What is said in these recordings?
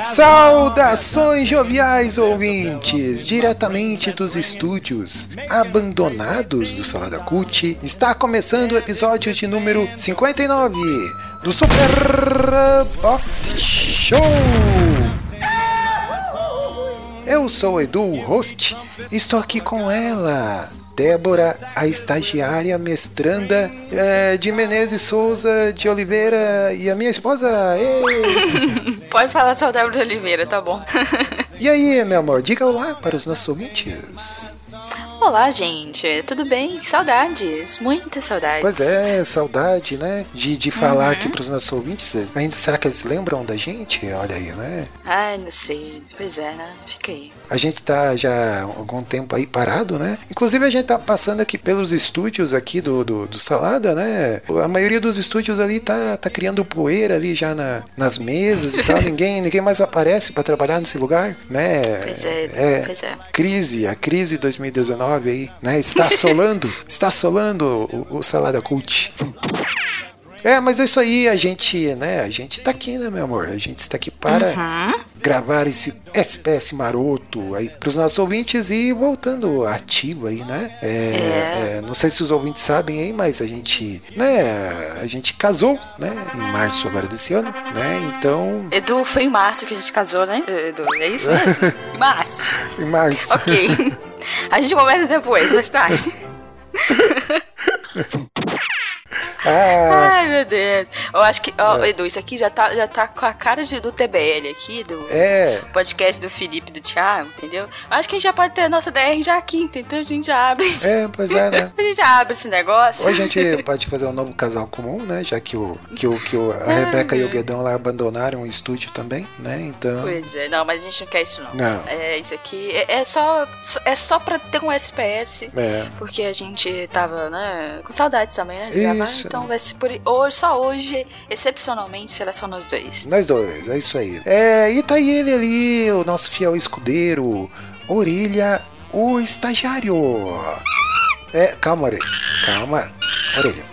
Saudações joviais ouvintes, diretamente dos estúdios abandonados do Salada Cult, está começando o episódio de número 59 do Super Pot Show. Eu sou o Edu, o host, e estou aqui com ela, Débora, a estagiária mestranda é, de Menezes Souza de Oliveira e a minha esposa. Pode falar só Débora de Oliveira, tá bom. E aí, meu amor, diga olá para os nossos ouvintes. Olá, gente. Tudo bem? Saudades. Muitas saudades. Pois é, saudade, né? De, de falar aqui para os nossos ouvintes. Ainda será que eles lembram da gente? Olha aí, né? Ai, não sei. Pois é, né? Fica aí. A gente tá já há algum tempo aí parado, né? Inclusive a gente tá passando aqui pelos estúdios aqui do, do, do Salada, né? A maioria dos estúdios ali tá, tá criando poeira ali já na, nas mesas e tal. ninguém, ninguém mais aparece para trabalhar nesse lugar, né? Pois é, pois é. Crise, a crise 2019 aí, né? Está assolando, está assolando o, o Salada Cult. É, mas é isso aí, a gente, né? A gente tá aqui, né, meu amor? A gente está aqui para Uhum. gravar esse SPS maroto aí pros nossos ouvintes e voltando ativo aí, né? É, É. é, não sei se os ouvintes sabem aí, mas a gente, né? A gente casou, né? Em março agora desse ano, né? Então, Edu, foi em março que a gente casou, né? Edu, é isso mesmo? Em março. em março. Ok. A gente conversa depois, mais tarde. Ah, Ai, meu Deus. Eu acho que, ó, Edu, isso aqui já tá, já tá com a cara de, do TBL aqui, do é. podcast do Felipe e do Thiago, entendeu? Eu Acho que a gente já pode ter a nossa DR já aqui, entendeu? A gente já abre. É, pois é, né? A gente já abre esse negócio. Hoje a gente pode fazer um novo casal comum, né? Já que, o, que, o, que o, a Ai, Rebeca e o. Guedão lá abandonaram o estúdio também, né? Então. Pois é, não, mas a gente não quer isso não. Não. É, isso aqui é, é só é só pra ter um SPS. É. Porque a gente tava, né, com saudades também, né, de gravar. Isso. Então vai ser por hoje, só hoje, excepcionalmente, será só nós dois. Nós dois, é isso aí. É, e tá ele ali, o nosso fiel escudeiro, Orelha, o estagiário. É, calma, Orelha. Calma, Orelha.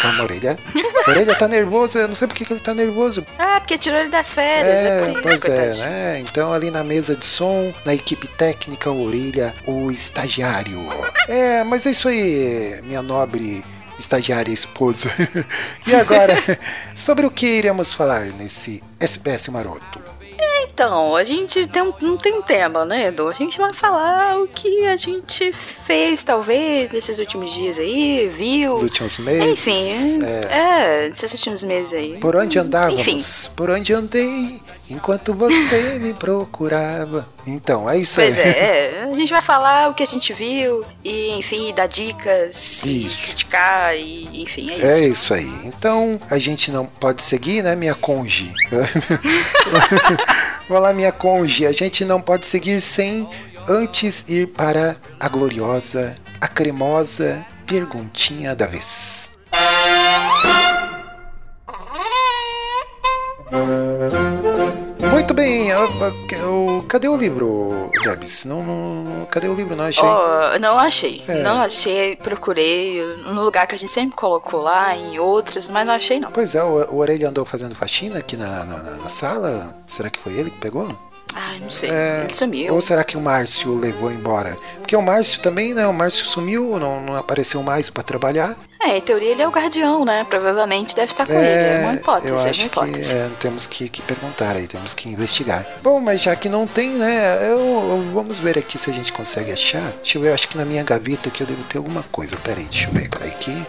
Calma, Orelha. Orelha tá nervoso, eu não sei porque que ele tá nervoso. Ah, porque tirou ele das férias, é, por isso, pois é, né? Então ali na mesa de som, na equipe técnica, Orelha, o estagiário. É, mas é isso aí, minha nobre estagiária esposa. e agora, sobre o que iremos falar nesse SPS Maroto? Então, a gente tem um, não tem tema, né, Edu? A gente vai falar o que a gente fez, talvez, nesses últimos dias aí, viu? Nos últimos meses? Enfim, é, é, nesses últimos meses aí. por onde andávamos? Enfim. Por onde andei enquanto você me procurava. Então, é isso Pois aí. é, é, a gente vai falar o que a gente viu e, enfim, dar dicas e Isso. criticar e, enfim, é isso. É isso aí. Então a gente não pode seguir, né, minha conge? Vamos lá, minha conge. A gente não pode seguir sem antes ir para a gloriosa, a cremosa perguntinha da vez. Muito bem, eu- cadê o livro, Debs? Não, não- cadê o livro? Não achei. Ó, não achei. É. Não achei, procurei no lugar que a gente sempre colocou lá, em outros, mas não achei não. Pois é, o, o Orelha andou fazendo faxina aqui na, na- na sala. Será que foi ele que pegou? Ai, não sei. É, Ele sumiu. Ou será que o Márcio levou embora? Porque o Márcio também, né? O Márcio sumiu, não, não apareceu mais pra trabalhar. É, em teoria ele é o guardião, né? Provavelmente deve estar com ele. É uma hipótese, eu é uma acho hipótese. que é, temos que, que perguntar aí, temos que investigar. Bom, mas já que não tem, né? Eu, eu- vamos ver aqui se a gente consegue achar. Deixa eu ver, eu acho que na minha gaveta aqui eu devo ter alguma coisa. Pera aí, deixa eu ver, peraí aqui.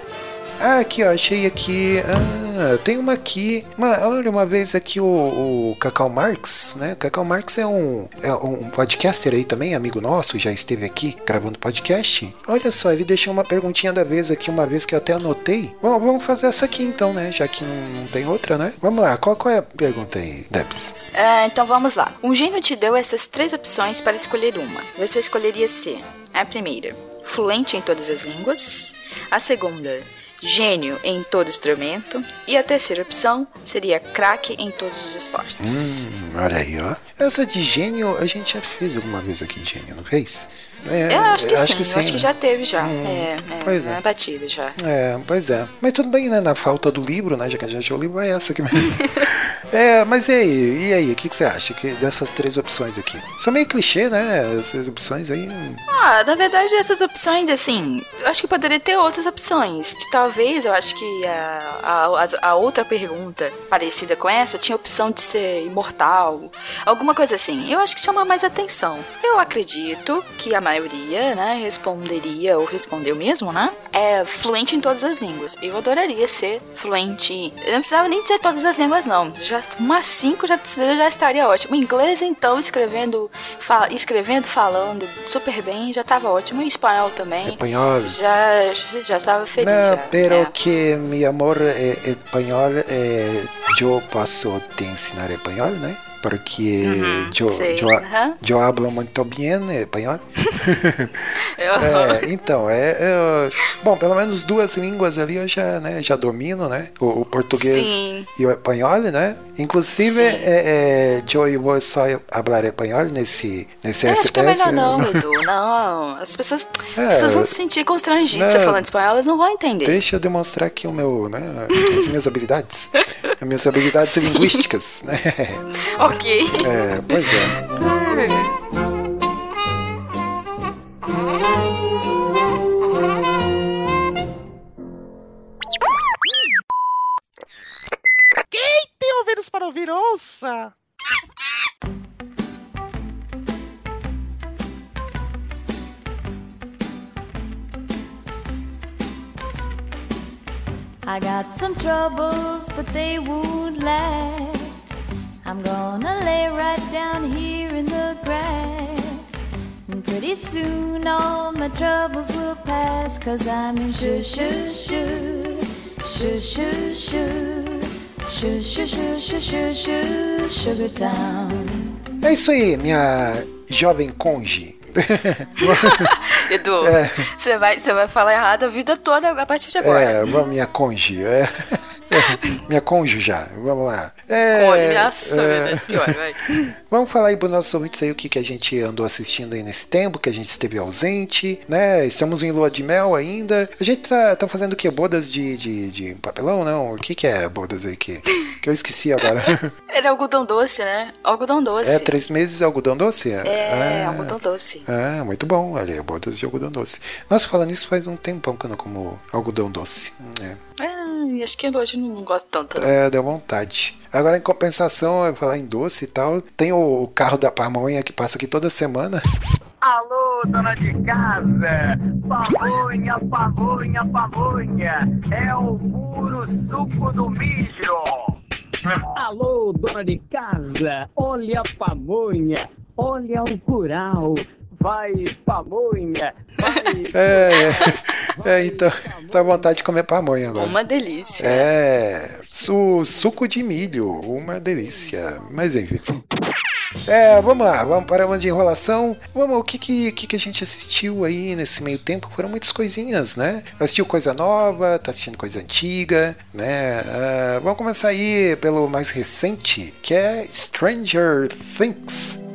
Ah, aqui, ó, achei aqui. Ah, tem uma aqui. Uma, olha, uma vez aqui o, o Cacau Marx, né? Cacau Marx é um, é um podcaster aí também, amigo nosso, já esteve aqui gravando podcast. Olha só, ele deixou uma perguntinha da vez aqui, uma vez que eu até anotei. Bom, vamos fazer essa aqui então, né? Já que não, não tem outra, né? Vamos lá, qual, qual é a pergunta aí, Debs? Ah, então vamos lá. Um gênio te deu essas três opções para escolher uma. Você escolheria ser a primeira, fluente em todas as línguas. A segunda, gênio em todo instrumento. E a terceira opção seria craque em todos os esportes. Hum, olha aí, ó. Essa de gênio a gente já fez alguma vez aqui de gênio, não fez? É, eu acho que sim, eu acho que já teve já. Hum, é, é, pois é. na batida já. É, pois é. Mas tudo bem, né? Na falta do livro, né? Já que a gente achou o livro, é essa aqui mesmo. é, mas e aí? E aí? O que, que você acha que dessas três opções aqui? São meio clichê, né? Essas opções aí. Ah, na verdade, essas opções, assim, eu acho que poderia ter outras opções. Que talvez, eu acho que a, a, a outra pergunta parecida com essa tinha a opção de ser imortal, alguma coisa assim. Eu acho que chama mais atenção. Eu acredito que a maioria, né, responderia, ou respondeu mesmo, né, é fluente em todas as línguas. Eu adoraria ser fluente. Eu não precisava nem dizer todas as línguas, não. Já, umas cinco já, já estaria ótimo. Inglês, então, escrevendo, fa, escrevendo, falando super bem, já tava ótimo. E espanhol também. Espanhol. Já, já estava feliz. Não, já, pero é. que mi amor é espanhol, é, eu posso te ensinar espanhol, né? Porque eu, sei, eu, hablo muito bem espanhol. É, então, é, é, Bom, pelo menos duas línguas ali eu já, né, já domino, né? O, o português Sim. e o espanhol, né? Inclusive, é, é, eu e vou só falar espanhol nesse, nesse Eu acho que é SPS. melhor não, Edu. Não. As pessoas, É, as pessoas vão se sentir constrangidas não. falando espanhol, elas não vão entender. Deixa eu demonstrar aqui o meu, né, as minhas habilidades. As minhas habilidades Sim. linguísticas, né? Ok. É, pois é. Tem ouvidos para ouvir, ouça! I got some troubles, but they won't last. I'm gonna lay right down here in the grass. And pretty soon all my troubles will pass. Cause I'm in shoo shoo shoo, shoo shoo shoo, shoo shoo shoo shoo shoo shoo, Sugar Town. É isso aí, minha jovem conge. Edu, É. você vai, você vai falar errado a vida toda a partir de agora. É, minha conge. É. minha conge já, vamos lá. É, nossa, meu é, pior, vai. Vamos falar aí para os nossos ouvintes aí o que, que a gente andou assistindo aí nesse tempo, que a gente esteve ausente, né? Estamos em lua de mel ainda. A gente tá, tá fazendo o quê? Bodas de, de, de papelão, não? O que, que é bodas aí que, que eu esqueci agora? Era algodão doce, né? Algodão doce. é três meses algodão doce? É, ah, algodão doce. Ah, muito bom. Olha, bodas de algodão doce. Nossa, falando isso faz um tempão que eu não como algodão doce. É. É, acho que hoje não gosto tanto. É, deu vontade. Agora, em compensação, eu falar em doce e tal, tem o, carro da pamonha que passa aqui toda semana. Alô, dona de casa! Pamonha, pamonha, pamonha! É o puro suco do mijo! Alô, dona de casa, olha a pamonha, olha o curau, vai pamonha, vai. É, é, é, então, tá à vontade de comer pamonha agora. Uma delícia. É, su, suco de milho, uma delícia. Mas enfim. É, vamos lá, vamos para uma de enrolação. Vamos, o que que, que que a gente assistiu aí nesse meio tempo? Foram muitas coisinhas, né? Assistiu coisa nova, tá assistindo coisa antiga, né? Ah, vamos começar aí pelo mais recente, que é Stranger Things.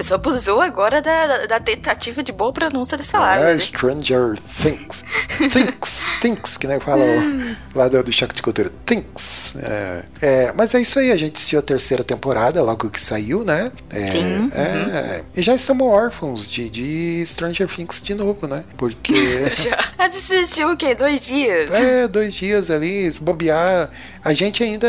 Pessoa abusou agora da, da- da tentativa de boa pronúncia dessa palavra. É né? Stranger Things. Things, Things, que nem fala o- lá do, do Choque de Cultura. Things. É, é, mas é isso aí, a gente assistiu a terceira temporada, logo que saiu, né? É, Sim, é, E já estamos órfãos de, de Stranger Things de novo, né? Porque. Já assistiu o quê? Dois dias? É, dois dias ali, bobear. A gente ainda.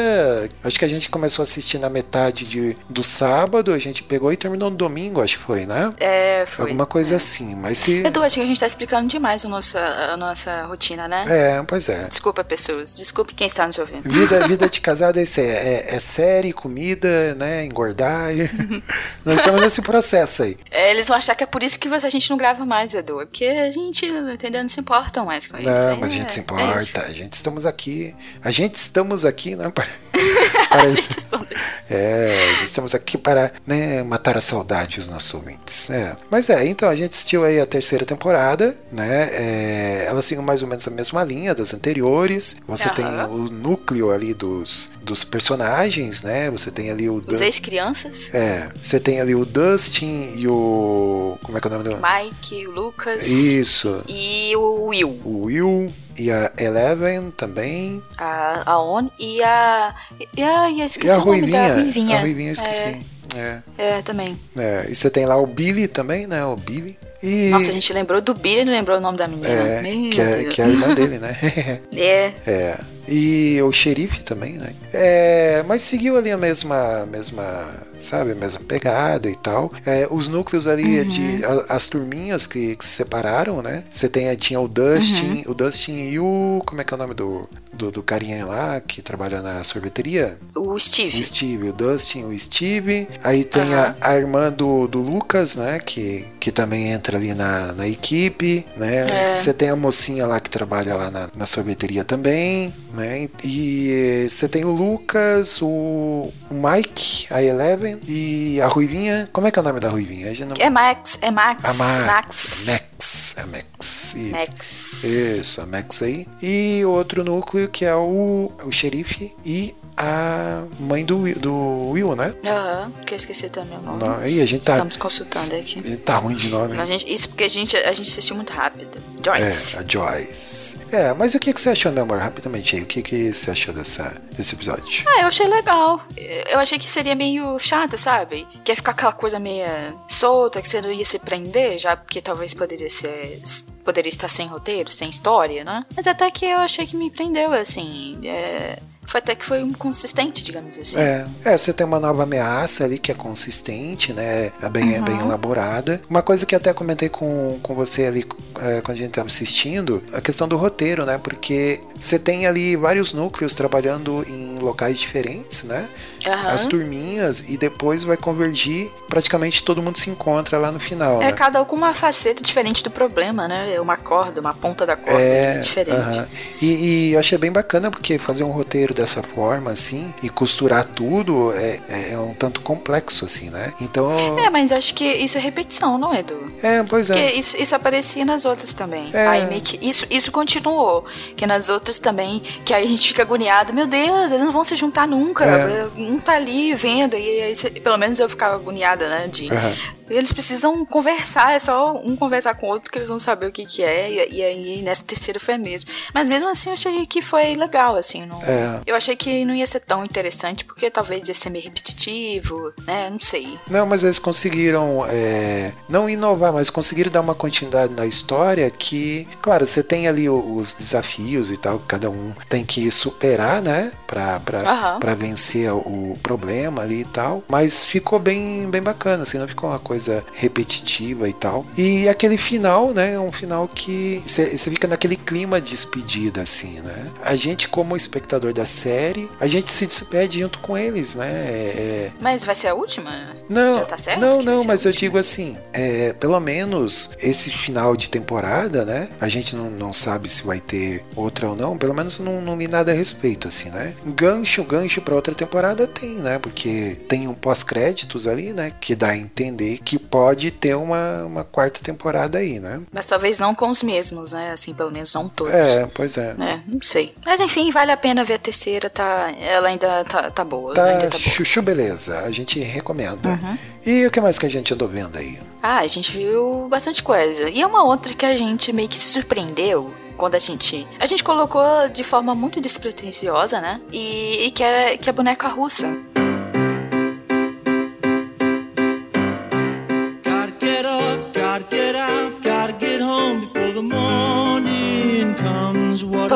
Acho que a gente começou a assistir na metade de, do sábado, a gente pegou e terminou no domingo, acho que foi, né? É, foi. Alguma coisa assim. Mas se. Edu, acho que a gente tá explicando demais a nossa, a nossa rotina, né? né? É, pois é. Desculpa, pessoas. Desculpe quem está nos ouvindo. Vida, vida de casado é isso aí. É, é série, comida, né? Engordar. e- Nós estamos nesse processo aí. É, eles vão achar que é por isso que a gente não grava mais, Edu. É Porque a gente, entendeu? Não se importam mais com isso. Não, É, mas a gente se é importa. a gente estamos aqui. A gente estamos aqui, né? Para, para- É, estamos aqui para né, matar a saudade dos nossos ouvintes. É. Mas é, então a gente assistiu aí a terceira temporada, né? É, ela seguiu mais ou menos a mesma linha das anteriores. Você Aham. tem o núcleo ali dos, dos personagens, né? Você tem ali o Os Dan- ex-crianças, É, você tem ali o Dustin e o. Como é que é o nome do. Mike, o Lucas Isso. e o Will. O Will e a Eleven também. A, a On e a. E a, e a E esqueci a o nome da Ruivinha. Ruivinha. A Ruivinha esqueci. É. É, também. é. E você tem lá o Billy também, né? O Billy. E... Nossa, a gente lembrou do Billy e não lembrou o nome da menina. É, Meu que é, Deus. que é a irmã dele, né? É. é. E o xerife também, né? É, mas seguiu ali a mesma, mesma, sabe, a mesma pegada e tal. É, os núcleos ali Uhum. de a- as turminhas que, que se separaram, né? Você tem tinha o Dustin, Uhum. o Dustin e o como é que é o nome do do, do carinha lá que trabalha na sorveteria? O Steve. O Steve, o Dustin, o Steve. Aí tem Aham. a, a irmã do, do Lucas, né? Que, que também entra ali na, na equipe, né? É. Você tem a mocinha lá que trabalha lá na, na sorveteria também, né? E você tem o Lucas, o, Mike, a Eleven e a Ruivinha. Como é que é o nome da Ruivinha? Não- É Max, é Max. a Max. Max. Max. A Max. Isso. Max. Isso, a Max aí. E outro núcleo que é o, o xerife e a mãe do, Will- do Will, né? Aham, que eu esqueci também o nome. Não, aí a gente tá. Estamos consultando aqui. Tá ruim de nome. A gente, isso porque a gente, a gente assistiu muito rápido. Joyce. É, a Joyce. É, mas o que, que você achou, meu amor? Rapidamente aí, o que, que você achou dessa, desse episódio? Ah, eu achei legal. Eu achei que seria meio chato, sabe? Que ia ficar aquela coisa meio solta, que você não ia se prender, já porque talvez poderia ser. Poderia estar sem roteiro, sem história, né? Mas até que eu achei que me prendeu, assim. é, Foi até que foi um consistente, digamos assim. É, é, você tem uma nova ameaça ali que é consistente, né? É bem, é bem elaborada. Uma coisa que até comentei com, com você ali é, quando a gente tava assistindo, a questão do roteiro, né? Porque você tem ali vários núcleos trabalhando em locais diferentes, né? Aham. As turminhas, e depois vai convergir, praticamente todo mundo se encontra lá no final, É né? cada um com uma faceta diferente do problema, né? Uma corda, uma ponta da corda É, diferente. aham. E, e eu achei bem bacana porque fazer um roteiro dessa forma, assim, e costurar tudo é, é um tanto complexo, assim, né? Então. É, mas acho que isso é repetição, não é, Edu? É, pois é. Porque isso, isso aparecia nas outras também. É. Aí meio que isso, isso continuou. Que nas outras também, que aí a gente fica agoniado. Meu Deus, eles não vão se juntar nunca. É. Um tá ali vendo. E aí, pelo menos eu ficava agoniada, né? De, Aham. Eles precisam conversar, é só um conversar com o outro que eles vão saber o que que é. E, aí nessa terceira foi mesmo. Mas mesmo assim eu achei que foi legal, assim. Não, É. Eu achei que não ia ser tão interessante, porque talvez ia ser meio repetitivo, né? Não sei. Não, mas eles conseguiram é, não inovar, mas conseguiram dar uma continuidade na história que, claro, você tem ali os desafios e tal, que cada um tem que superar, né? Pra, pra, pra vencer o problema ali e tal. Mas ficou bem, bem bacana, assim, não ficou uma coisa repetitiva e tal. E aquele final, né? É um final que você fica naquele clima de despedida, assim, né? A gente, como espectador da série, a gente se despede junto com eles, né? É- é, Mas vai ser a última? não, Já tá certo não, não, mas eu digo assim, é, pelo menos esse final de temporada, né? A gente não, não sabe se vai ter outra ou não, pelo menos não, não li nada a respeito, assim, né? Gancho, gancho pra outra temporada tem, né? Porque tem um pós-créditos ali, né? Que dá a entender que pode ter uma, uma quarta temporada aí, né? Mas talvez não com os mesmos, né? Assim, pelo menos não todos. É, pois é. É, não sei. Mas enfim, vale a pena ver a terceira, tá? Ela ainda tá, tá boa. Tá, ainda tá boa. chuchu beleza, a gente recomenda. Uhum. E o que mais que a gente andou vendo aí? Ah, a gente viu bastante coisa. E é uma outra que a gente meio que se surpreendeu quando a gente. A gente colocou de forma muito despretensiosa, né? E, e que, é, que é a boneca russa.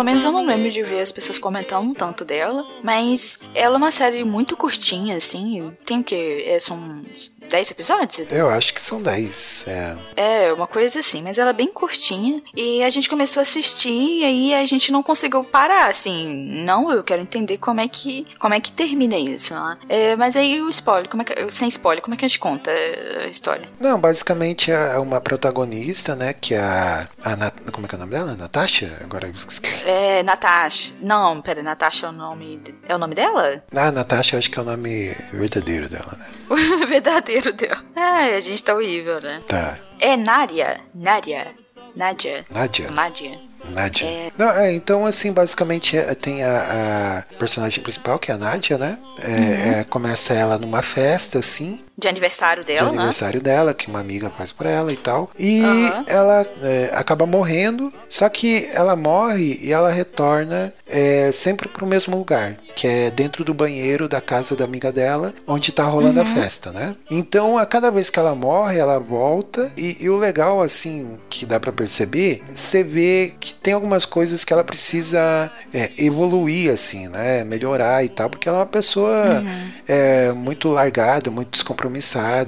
Menos eu não lembro de ver as pessoas comentando tanto dela. Mas ela é uma série muito curtinha, assim. Tem o quê? É, são 10 episódios? Eu acho que são 10. É. É, uma coisa assim, mas ela é bem curtinha. E a gente começou a assistir e aí a gente não conseguiu parar, assim. Não, eu quero entender como é que, como é que termina isso, né? É, mas aí o spoiler, como é que, sem spoiler, como é que a gente conta a história? Não, basicamente é uma protagonista, né? Que é a. a Nat- como é que é o nome dela? Natasha? Agora eu esqueci. É, Natasha. Não, pera, Natasha é o nome. É o nome dela? Ah, Natasha, eu acho que é o nome verdadeiro dela, né? O dela. Ai, a gente tá horrível, né? Tá. É Nária. Nária. Nádia. Nádia. Nádia. Nádia. É. Não, é, então, assim, basicamente é, tem a, a personagem principal, que é a Nádia, né? É, Uhum. é, começa ela numa festa, assim, De aniversário de dela, né? aniversário dela, que uma amiga faz por ela e tal. E Aham. ela é, acaba morrendo, só que ela morre e ela retorna é, sempre pro mesmo lugar, que é dentro do banheiro da casa da amiga dela, onde tá rolando Uhum. a festa, né? Então, a cada vez que ela morre, ela volta e, e o legal, assim, que dá pra perceber, você vê que tem algumas coisas que ela precisa é, evoluir, assim, né? Melhorar e tal, porque ela é uma pessoa é, muito largada, muito descompromissada,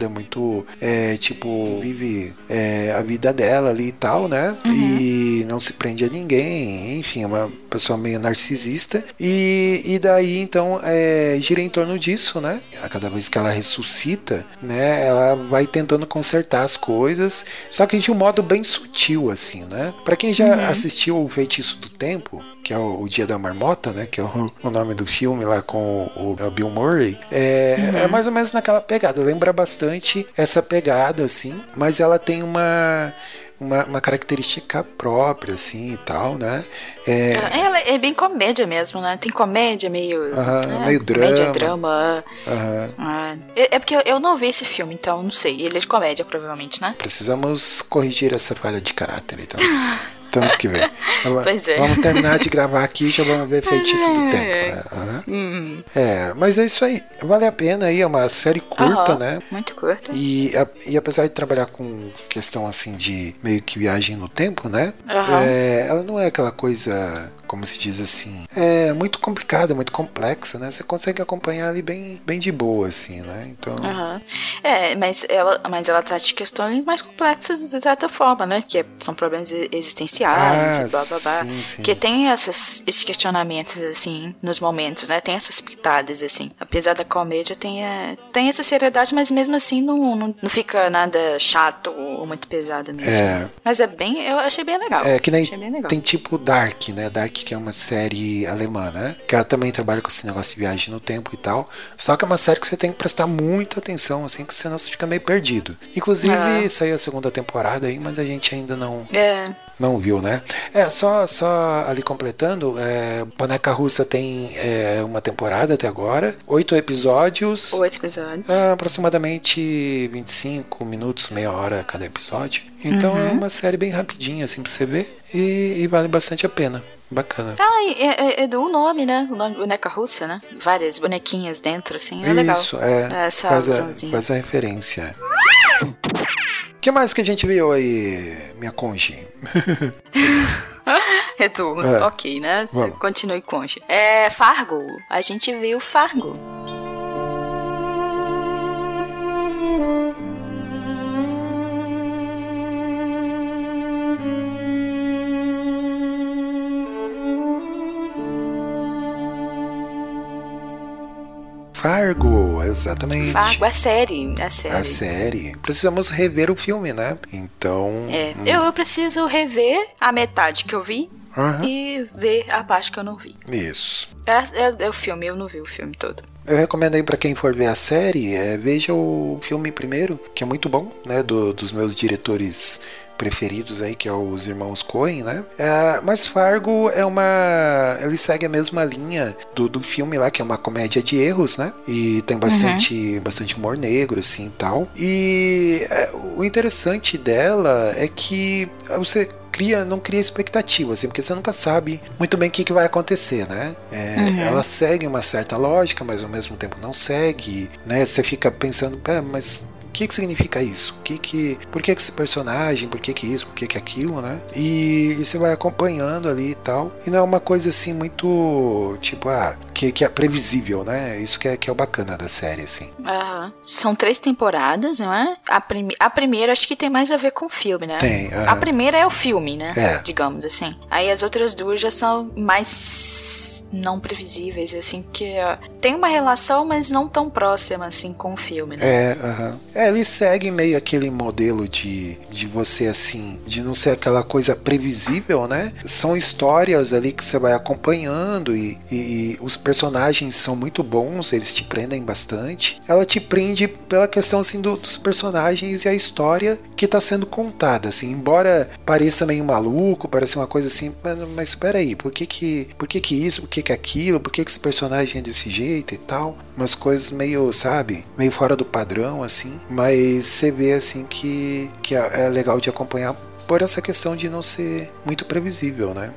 muito, é, tipo, vive é, a vida dela ali e tal, né? E não se prende a ninguém, enfim, é uma pessoa meio narcisista. E, e daí, então, é, gira em torno disso, né? A cada vez que ela ressuscita, né? Ela vai tentando consertar as coisas, só que de um modo bem sutil, assim, né? Pra quem já assistiu o Feitiço do Tempo, que é o, o Dia da Marmota, né? Que é o, o nome do filme lá com o, o Bill Murray. É, é mais ou menos naquela pegada. Lembra bastante essa pegada, assim. Mas ela tem uma, uma, uma característica própria, assim e tal, né? É, Ela é bem comédia mesmo, né? Tem comédia meio. Né? meio Comédia, drama. drama. aham. Ah, é é porque eu- eu não vi esse filme, então não sei. Ele é de comédia, provavelmente, né? Precisamos corrigir essa falha de caráter, então. Temos que ver. Pois é. Vamos terminar de gravar aqui e já vamos ver Feitiço do Tempo. É, aham. Hum. É, mas é isso aí. Vale a pena aí, é uma série curta, Aham, né? Muito curta. E, a- e apesar de trabalhar com questão assim de meio que viagem no tempo, né? Aham. É, ela não é aquela coisa, como se diz assim, é muito complicada, muito complexa, né? Você consegue acompanhar ali bem, bem de boa, assim, né? Então, Aham. É, mas ela, mas ela trata de questões mais complexas de certa forma, né? Que é- são problemas existenciais Ah, e blá blá blá. sim, sim. Que tem essas, esses questionamentos, assim, nos momentos, né? Tem essas pitadas, assim. Apesar da comédia, tem, é, tem essa seriedade, mas mesmo assim não, não, não fica nada chato ou muito pesado mesmo. É. Mas é bem, eu achei bem legal. É que nem Achei bem legal. tem tipo Dark, né? Dark que é uma série alemã, né? Que ela também trabalha com esse negócio de viagem no tempo e tal. Só que é uma série que você tem que prestar muita atenção, assim, que senão você fica meio perdido. Inclusive, Ah. saiu a segunda temporada aí, mas a gente ainda não, É, não viu, né? É, só, só ali completando, é, Boneca Russa tem é, uma temporada até agora, oito episódios. oito episódios. Ah, aproximadamente 25 minutos, meia hora cada episódio. Então Uhum. é uma série bem rapidinha, assim, pra você ver. E, e vale bastante a pena. Bacana. Ah, e é, é- é do nome, né? O nome boneca russa, né? Várias bonequinhas dentro, assim. É legal. Isso, é. Essa faz, a, faz a referência. O que mais que a gente viu aí, minha conge? Edu, É. ok, né? Vamos. Continue concha. É Fargo. A gente viu Fargo. Fargo, exatamente. Fargo, a série. A série. A série. Precisamos rever o filme, né? Então. É, hum, eu, eu preciso rever a metade que eu vi aham, e ver a parte que eu não vi. Isso. É, é- é o filme, eu não vi o filme todo. Eu recomendo aí pra quem for ver a série, é, veja o filme primeiro, que é muito bom, né? do- dos meus diretores preferidos aí, que é os irmãos Coen, né? É, mas Fargo é uma. Ele segue a mesma linha do, do filme lá, que é uma comédia de erros, né? E tem bastante, bastante humor negro, assim e tal. E é, o interessante dela é que você cria, não cria expectativa, assim, porque você nunca sabe muito bem o que, que vai acontecer, né? É, Uhum. Ela segue uma certa lógica, mas ao mesmo tempo não segue, né? Você fica pensando, "Pé, mas que que significa isso? Que que, por que que esse personagem, por que que isso, por que que aquilo, né? E, e você vai acompanhando ali e tal. E não é uma coisa assim muito, tipo, ah, que, que é previsível, né? Isso que é, que é o bacana da série, assim. Aham. São três temporadas, não é? A, prime a primeira acho que tem mais a ver com o filme, né? Tem, A primeira é o filme, né? É. Digamos assim. Aí as outras duas já são mais não previsíveis, assim, que tem uma relação, mas não tão próxima, assim, com o filme, né? É, aham. É, ele segue meio aquele modelo de, de você, assim, de não ser aquela coisa previsível, né? São histórias ali que você vai acompanhando e, e- e os personagens são muito bons, eles te prendem bastante. Ela te prende pela questão, assim, do- dos personagens e a história que está sendo contada, assim, embora pareça meio maluco, pareça uma coisa assim, mas, mas espera aí, por que que, por que que isso, por que que aquilo, por que que esse personagem é desse jeito e tal, umas coisas meio, sabe, meio fora do padrão, assim, mas você vê, assim, que, que é é legal de acompanhar por essa questão de não ser muito previsível, né?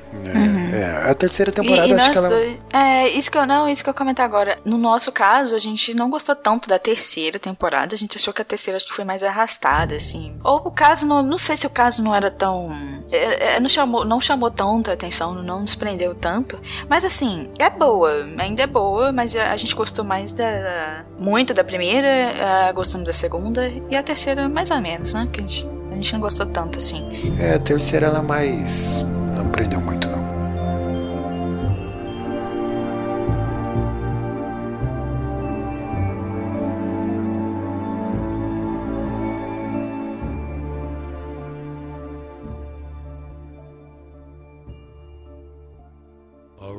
É, é, a terceira temporada, e, e acho que ela... dois- é, isso que eu não, isso que eu comentar agora. No nosso caso, a gente não gostou tanto da terceira temporada. A gente achou que a terceira acho que foi mais arrastada, assim. Ou o caso, não, não sei se o caso não era tão, é, é, não chamou, não chamou tanta atenção, não nos prendeu tanto. Mas assim, é boa, ainda é boa, mas a, a gente gostou mais da, muito da primeira, ah, gostamos da segunda e a terceira mais ou menos, né? Que a gente, a gente não gostou tanto, assim. É, a terceira ela mais... não prendeu muito, não. A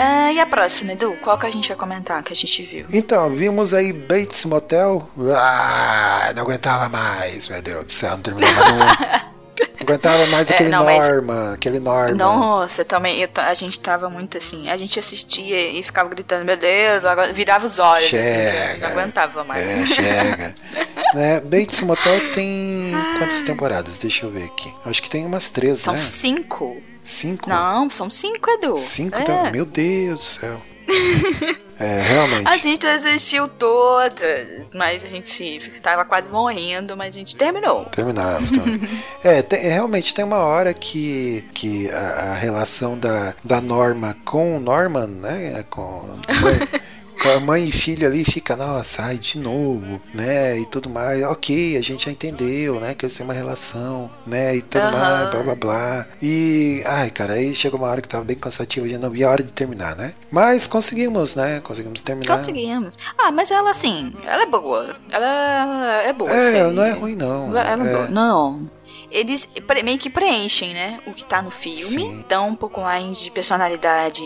Ah, e a próxima, Edu? Qual que a gente vai comentar que a gente viu? Então, vimos aí Bates Motel. Ah, não aguentava mais, meu Deus do céu, não terminava nunca. Não aguentava mais É, aquele não, mas- Norma, aquele Norma. Nossa, também, eu a gente tava muito assim, a gente assistia e ficava gritando, meu Deus, agora virava os olhos, assim, Chega. não aguentava mais. É, chega. né? Bates Motel tem quantas temporadas? Deixa eu ver aqui. Acho que tem umas três, São né? cinco. Cinco? Não, são cinco, Edu. Cinco? é. Então, meu Deus do céu. É, realmente. A gente assistiu todas, mas a gente tava quase morrendo, mas a gente terminou. Terminamos. terminamos. é, tem- realmente tem uma hora que, que a, a relação da, da Norma com o Norman, né? Com a mãe e filho ali fica, nossa, ai, de novo, né? E tudo mais. Ok, a gente já entendeu, né? Que eles têm uma relação, né? E tudo Aham. mais, blá blá blá. E, ai, cara, aí chegou uma hora que tava bem cansativa, já não via a hora de terminar, né? Mas conseguimos, né? Conseguimos terminar. Conseguimos. Ah, mas ela assim, ela é boa. Ela é boa. É, assim. não é ruim, não. Ela é É. boa. Não. Eles meio que preenchem, né? O que tá no filme. Sim. Dão um pouco mais de personalidade,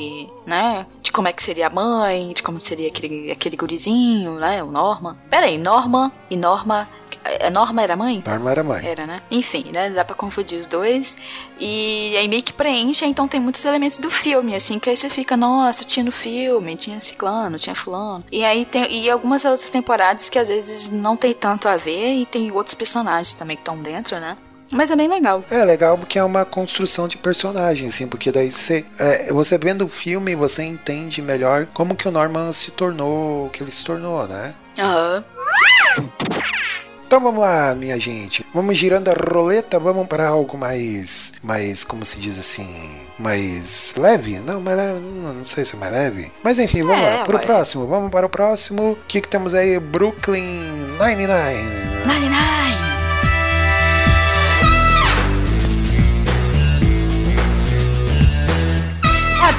né? De como é que seria a mãe, de como seria aquele, aquele gurizinho, né? O Norma. Pera aí, Norma e Norma. A Norma era mãe? Norma era mãe. Era, né? Enfim, né? Dá pra confundir os dois. E aí meio que preenche, então tem muitos elementos do filme, assim, que aí você fica, nossa, tinha no filme, tinha ciclano, tinha fulano. E aí tem e algumas outras temporadas que às vezes não tem tanto a ver e tem outros personagens também que estão dentro, né? Mas é bem legal. É legal porque é uma construção de personagem, assim, porque daí você, é, você vendo o filme, você entende melhor como que o Norman se tornou o que ele se tornou, né? Aham. Então vamos lá, minha gente. Vamos girando a roleta, vamos para algo mais, mais, como se diz assim, mais leve? Não, mais leve, não, sei se é mais leve. Mas enfim, vamos É, lá, para o próximo. Vamos para o próximo. O que que temos aí? Brooklyn Nine-Nine. 99!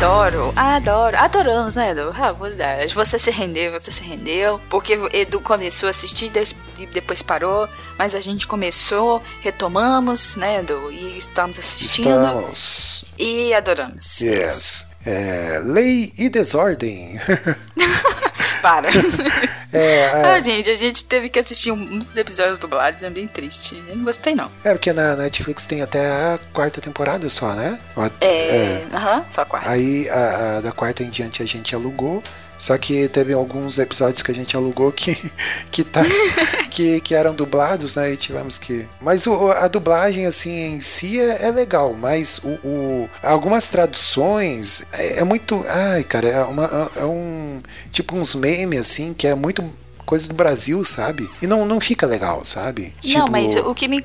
Adoro, adoro, adoramos, né, Edu? Ah. Você se rendeu, você se rendeu. Porque Edu começou a assistir, e depois parou. Mas a gente começou, retomamos, né, Edu? E estamos assistindo Estamos. e adoramos. Yes. É, lei e desordem. Para. é, a- ah, gente, a gente teve que assistir uns episódios dublados, é bem triste. Eu não gostei, não. É, porque na Netflix tem até a quarta temporada só, né? A- É. Aham, só a quarta. Aí a, a da quarta em diante a gente alugou. Só que teve alguns episódios que a gente alugou que, que, tá, que, que eram dublados, né? E tivemos que. Mas o, a dublagem, assim, em si é, é legal, mas o, o- algumas traduções é, é muito. Ai, cara, é, uma, é um. Tipo uns memes, assim, que é muito coisa do Brasil, sabe? E não, não fica legal, sabe? Não, Tipo- mas o que me.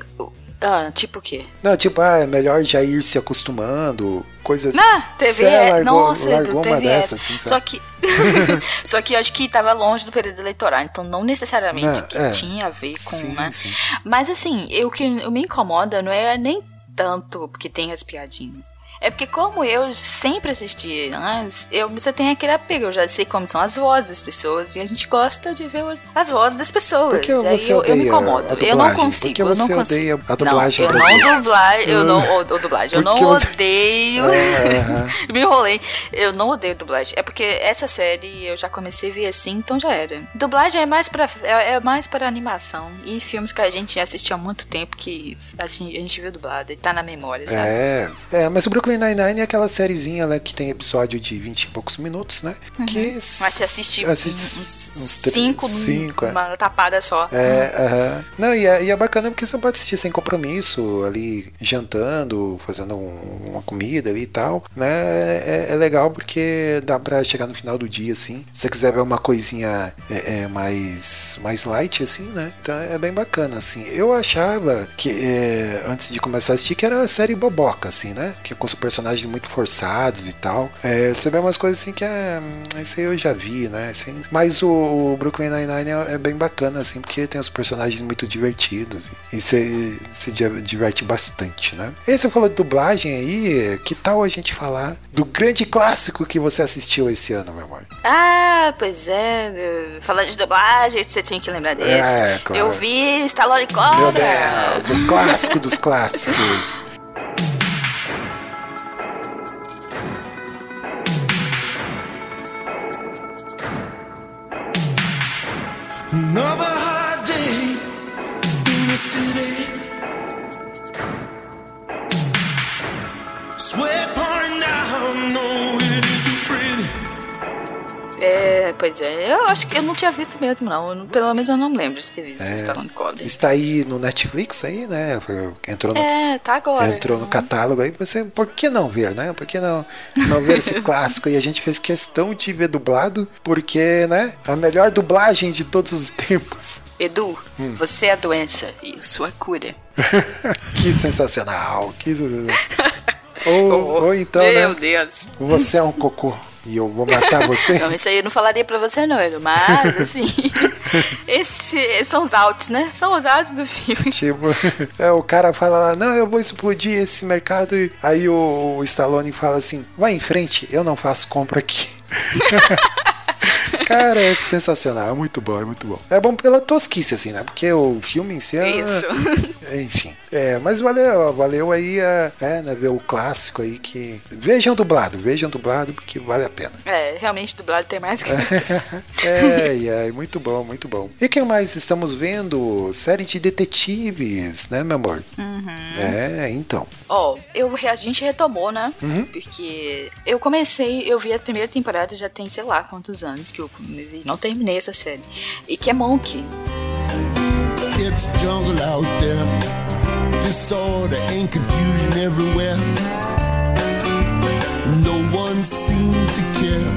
Ah, tipo o quê? Não, tipo, ah, é melhor já ir se acostumando, coisas. Ah, teve. Cê é, largou, nossa, largou teve uma dessa, essa. assim, Só sabe? que. Só que acho que tava longe do período eleitoral, então não necessariamente Não, que é. tinha a ver com, Sim, né? sim. Mas assim, eu- o que me incomoda não é nem tanto porque tem as piadinhas. É porque como eu sempre assisti, né, eu, você tem aquele apego, eu já sei como são as vozes das pessoas e a gente gosta de ver as vozes das pessoas. Por que você eu, eu me odeia incomodo. Eu não Por consigo, que eu não você consigo. odeia a dublagem não, eu não dublar, eu não o, o dublagem, eu Por não você- odeio. Aham. Me enrolei. Eu não odeio dublagem. É porque essa série eu já comecei a ver assim, então já era. Dublagem é mais pra, é, é mais para animação. E filmes que a gente assistiu há muito tempo que assim, a gente viu dublado e tá na memória, sabe? É, é, mas o Brooklyn Nine-Nine é aquela sériezinha né, que tem episódio de 20 e poucos minutos, né? Que Mas se assistir assiste uns, uns tre- cinco, cinco, é. uma tapada só. É, aham. Não, e é, e é bacana porque você pode assistir sem compromisso, ali jantando, fazendo um- uma comida ali e tal, né? É, é legal porque dá pra chegar no final do dia, assim. Se você quiser ver uma coisinha é, é, mais, mais light, assim, né? Então é bem bacana, assim. Eu achava que, é, antes de começar a assistir, que era série boboca, assim, né? Que personagens muito forçados e tal. É, você vê umas coisas assim que é. hum, Isso aí eu já vi, né? Assim, mas o, o Brooklyn Nine-Nine é, é bem bacana, assim, porque tem os personagens muito divertidos e, você se di- diverte bastante, né? E você falou de dublagem aí, que tal a gente falar do grande clássico que você assistiu esse ano, meu amor? Ah, pois é. eh, Falando de dublagem, você tinha que lembrar desse. É, claro. Eu vi Stallone Cobra. Meu Deus, o clássico dos clássicos. pois é. Eu acho que eu não tinha visto mesmo, não. Eu Pelo menos eu não lembro de ter visto É. Stallone Cobra. Está aí no Netflix aí, né? Entrou no, É, tá agora. entrou no catálogo aí. Você, por que não ver, né? Por que não, não ver esse clássico? E a gente fez questão de ver dublado, porque, né? A melhor dublagem de todos os tempos. Edu, Hum. você é a doença e eu sou a cura. Que sensacional. Que... ou, ou então, Meu né? Deus. Você é um cocô e eu vou matar você. Não, isso aí eu não falaria pra você não, Edu, mas assim, esse, esses são os altos, né? São os altos do filme. Tipo, é, o cara fala lá, não, eu vou explodir esse mercado. E aí o, o Stallone fala assim, vai em frente, eu não faço compra aqui. Cara, é sensacional, é muito bom, é muito bom. É bom pela tosquice, assim, né? Porque o filme em si é. Isso. Enfim. É, mas valeu, valeu aí é, é, né, ver o clássico aí que. Vejam dublado, vejam dublado, porque vale a pena. É, realmente dublado tem mais graça. é, é, muito bom, muito bom. E quem mais estamos vendo? Série de detetives, né, meu amor? Uhum. É, então. Ó, eu, a gente retomou, né? Uhum. Porque eu comecei, eu vi a primeira temporada já tem sei lá quantos anos que eu não terminei essa série. E que é Monkey. It's jungle out there, disorder and confusion everywhere. No one seems to care.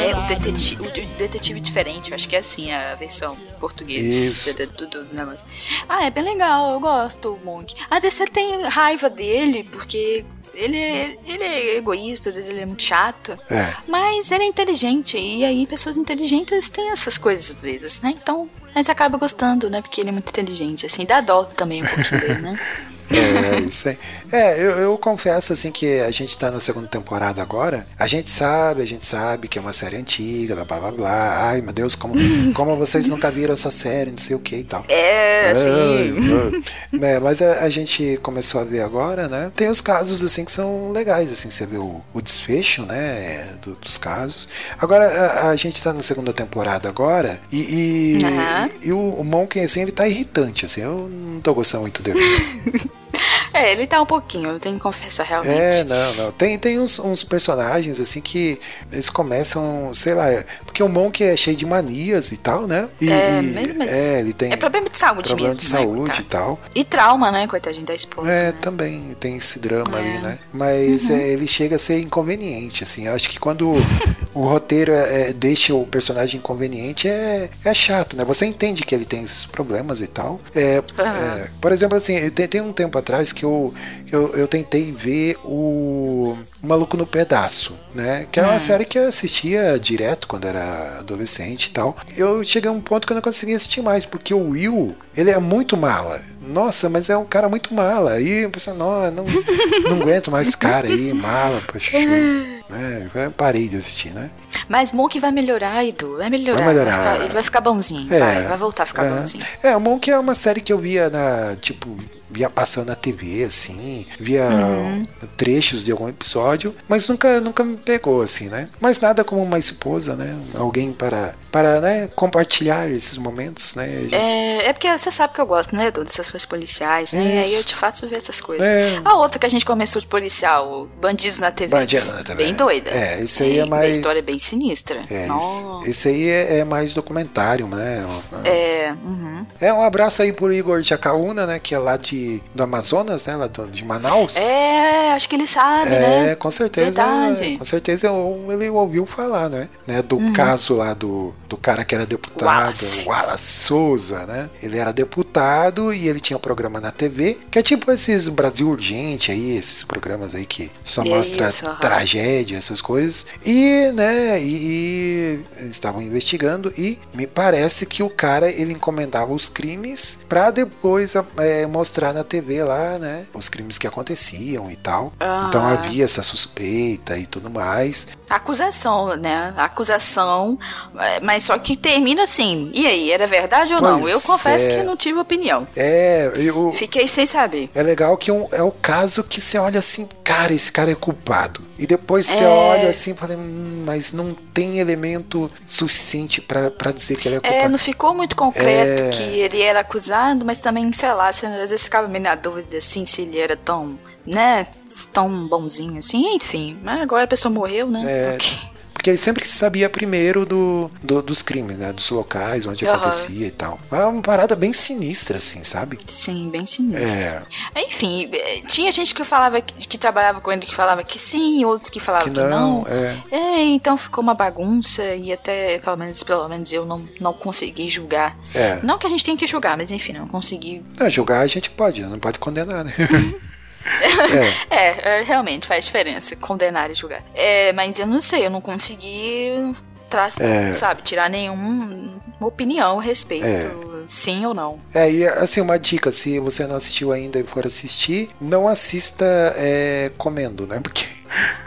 É o detetive, o de- detetive diferente, acho que é assim a versão portuguesa Isso. do, do- do- do negócio. Ah, é bem legal, eu gosto do Monk. Às vezes você tem raiva dele, porque ele, ele é egoísta, às vezes ele é muito chato. É. Mas ele é inteligente, e aí pessoas inteligentes têm essas coisas às vezes, né? Então, mas acaba gostando, né? Porque ele é muito inteligente, assim, dá dó também um pouquinho dele, né? É, isso aí. É, eu, eu confesso assim que a gente tá na segunda temporada agora. A gente sabe, a gente sabe que é uma série antiga, blá blá blá. Ai, meu Deus, como, como vocês nunca viram essa série, não sei o que e tal. É, sim. Né, mas a, a gente começou a ver agora, né? Tem os casos assim que são legais, assim, você vê o, o desfecho, né? do- dos casos. Agora a, a gente tá na segunda temporada agora e, e, Aham. e o, o Monken, assim, ele tá irritante, assim, eu não tô gostando muito dele. É, ele tá um pouquinho, eu tenho que confessar realmente. É, não, não. Tem, tem uns, uns personagens assim que eles começam, sei lá, porque o Monk é cheio de manias e tal, né? E, É, mas- mas é, ele tem É problema de saúde problema mesmo, de né, saúde e tal. E trauma, né, coitadinho da esposa. É, né? também tem esse drama É. ali, né? Mas Uhum. é, ele chega a ser inconveniente, assim. Eu acho que quando o roteiro é, é, deixa o personagem inconveniente é, é chato, né? Você entende que ele tem esses problemas e tal. É, é, por exemplo, assim, tem, tem um tempo atrás que eu, eu, eu tentei ver o Maluco no Pedaço, né? Que era uma Hum. série que eu assistia direto quando era adolescente e tal. Eu cheguei a um ponto que eu não conseguia assistir mais, porque o Will, ele é muito mala. Nossa, mas é um cara muito mala. Aí eu pensei, não, não, não aguento mais esse cara aí, mala, poxa. É, eu parei de assistir, né? Mas Monk vai melhorar, Edu. Vai melhorar. Vai melhorar. ficar- ele vai ficar bonzinho. É. vai, vai voltar a ficar É. bonzinho. É, o Monk é uma série que eu via na, tipo, via passando na TV, assim, via Uhum. trechos de algum episódio, mas nunca, nunca me pegou, assim, né? Mas nada como uma esposa, né? Alguém para, para né, compartilhar esses momentos, né? A gente- É, é porque você sabe que eu gosto, né, dessas coisas policiais, né? E aí Isso. eu te faço ver essas coisas. É. A outra que a gente começou de policial, Bandidos na TV. Bandido na TV. Bem doida. É, esse aí é A mais- história é bem sinistra. É, Nossa. esse, aí é, é mais documentário, né? É, uhum. É, um abraço aí pro Igor Jacaúna, né? Que é lá de, do Amazonas, né? Lá do- de Manaus. É, acho que ele sabe, É, né? com certeza. Verdade. Com certeza ele ouviu falar, né? né do Uhum. caso lá do, do cara que era deputado, Wallace. Wallace Souza, né? Ele era deputado e ele tinha um programa na TV, que é tipo esses Brasil Urgente aí, esses programas aí que só Isso, mostra tragédia, essas coisas. E, né, e, e estavam investigando e me parece que o cara ele encomendava os crimes pra depois é, mostrar na TV lá, né, os crimes que aconteciam e tal. Ah. Então havia essa suspeita e tudo mais. Acusação, né? Acusação, é, mas só que termina assim. E aí, era verdade ou não? Pois Eu confesso é. que não tive opinião. É, eu, Fiquei sem saber. é legal que um- é o caso que você olha assim, cara, esse cara é culpado. E depois você É. olha assim e fala, hum, mas não tem elemento suficiente pra pra dizer que ele é culpado. É, não ficou muito concreto É. que ele era acusado, mas também, sei lá, você, às vezes ficava meio na dúvida assim se ele era tão, né, tão bonzinho assim, enfim. Mas agora a pessoa morreu, né? É, Ok. Porque ele sempre sabia primeiro do, do- dos crimes, né? Dos locais onde Aham. acontecia e tal. É uma parada bem sinistra, assim, sabe? Sim, bem sinistro. É. Enfim, eh, tinha gente que falava que, que trabalhava com ele que falava que sim, outros que falavam Que que não. não, é. É, então ficou uma bagunça e até, pelo menos, pelo menos eu não, não consegui julgar. É. Não que a gente tenha que julgar, mas enfim, não consegui. Não, julgar a gente pode, não pode condenar, né? é. É, é, realmente faz diferença condenar e julgar. É, mas eu não sei, eu não consegui traçar, É. sabe, tirar nenhuma opinião a respeito, É. sim ou não. É, e assim, uma dica, se você não assistiu ainda e for assistir, não assista é, comendo, né? Porque